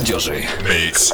молодежи. Микс.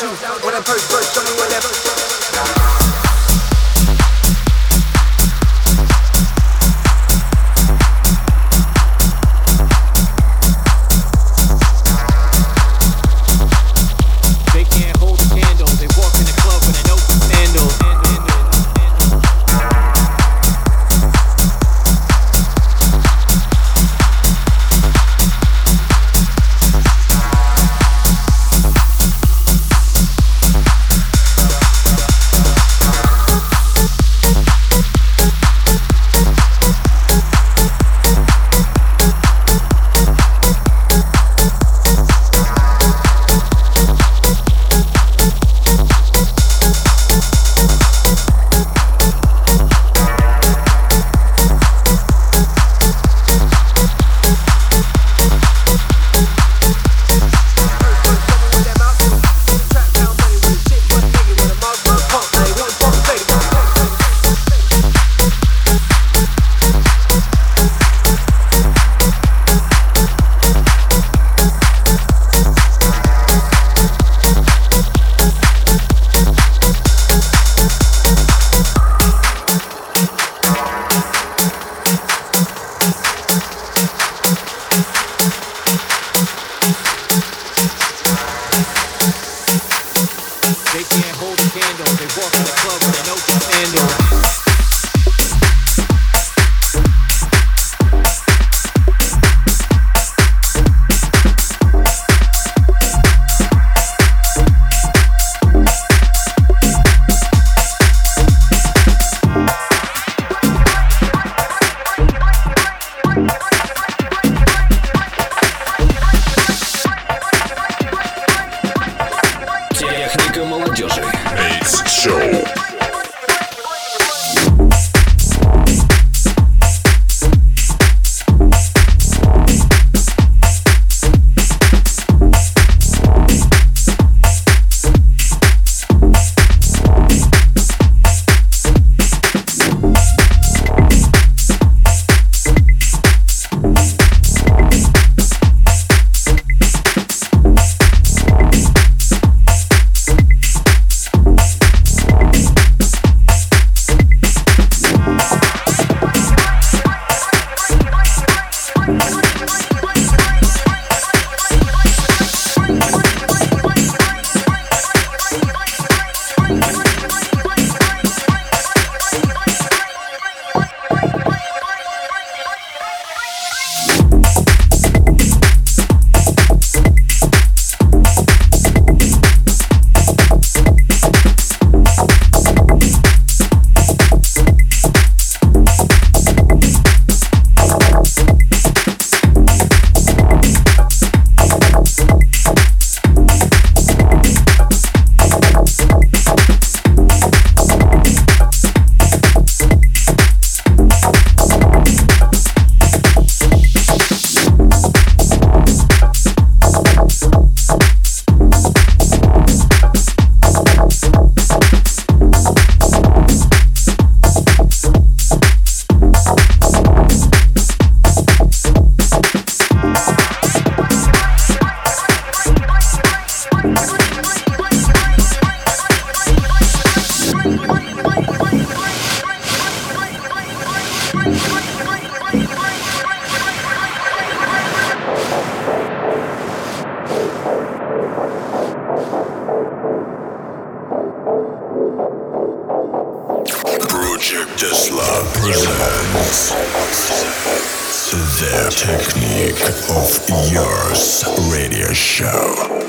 What when I first Tesla presents the Technic Of Youth radio show.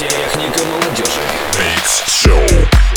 Техника молодежи. Микс Шоу.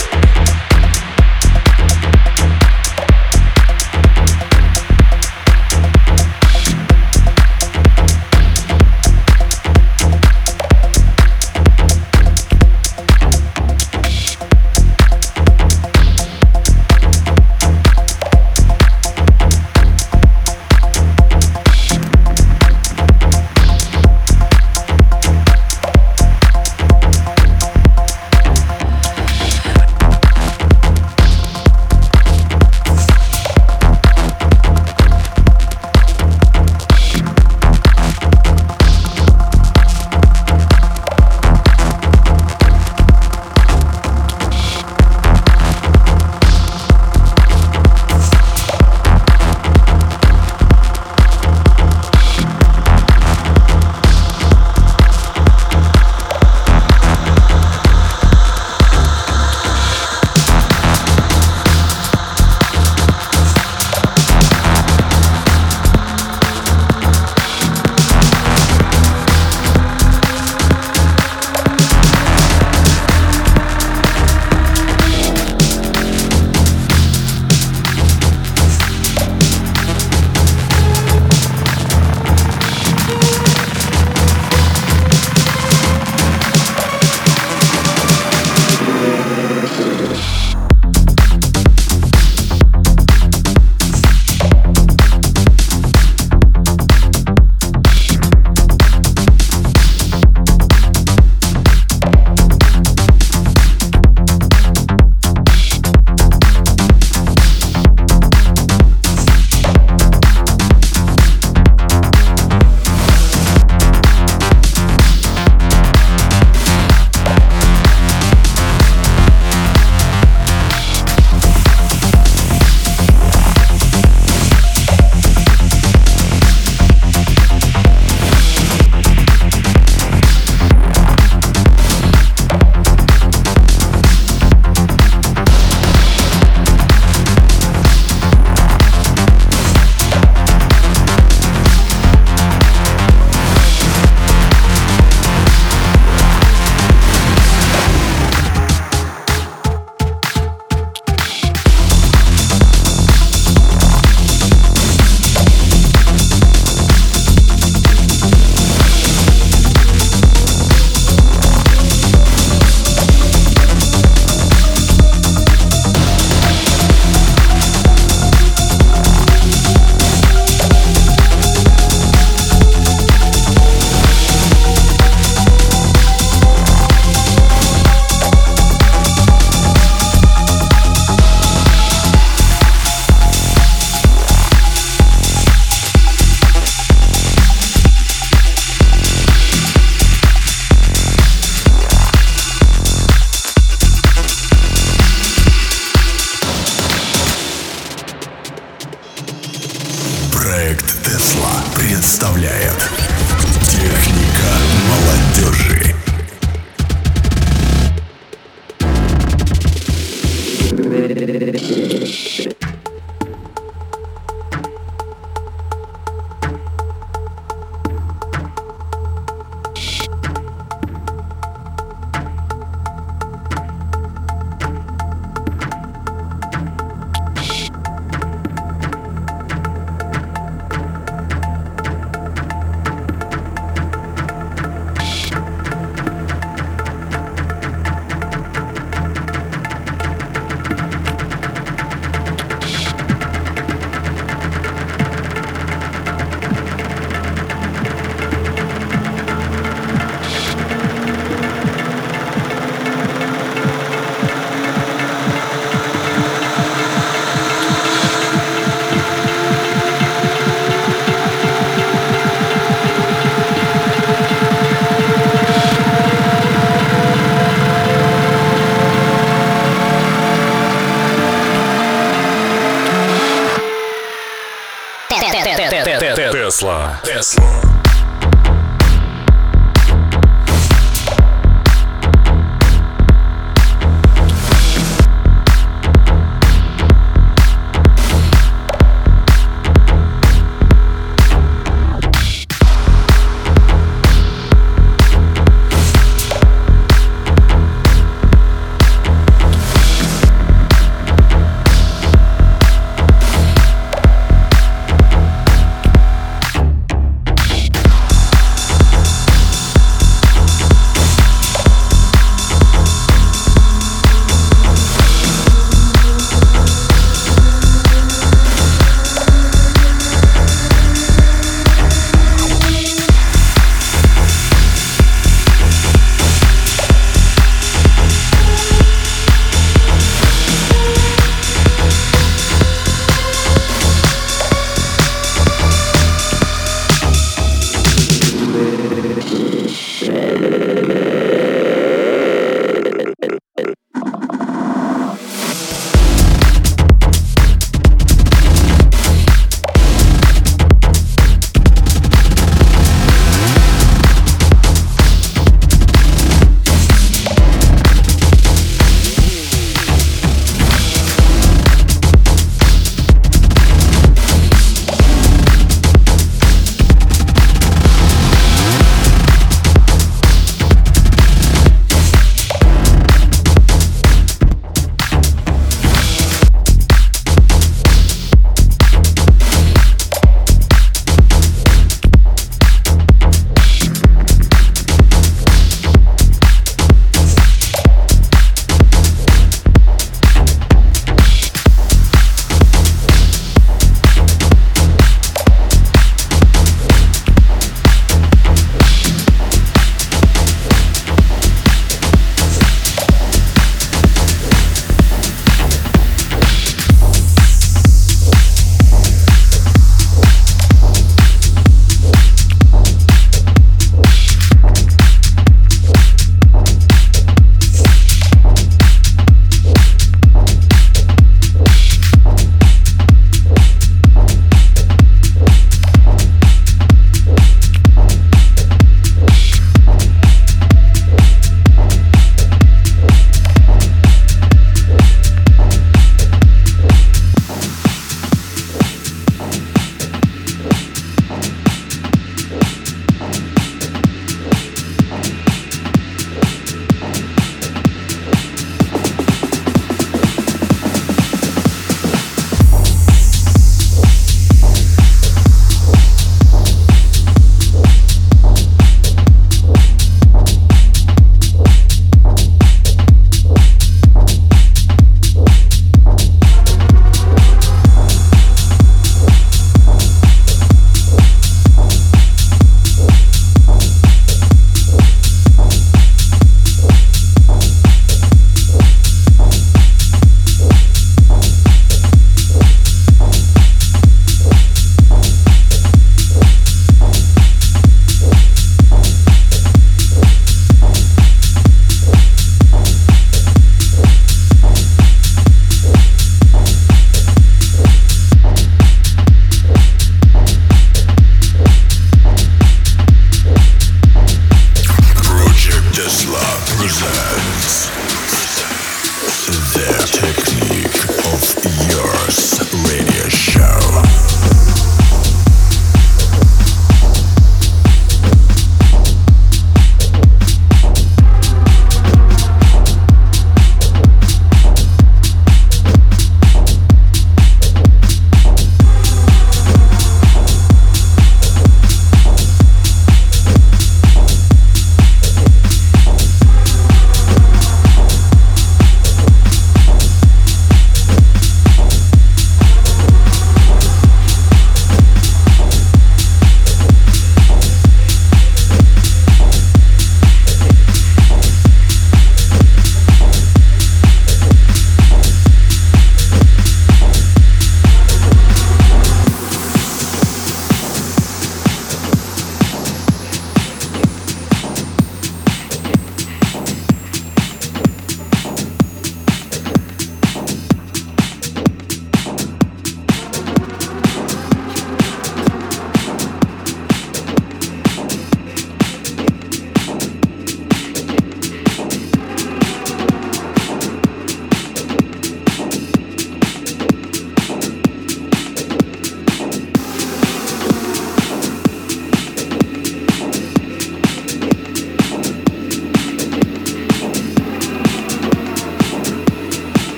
Tesla. Tesla.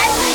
What?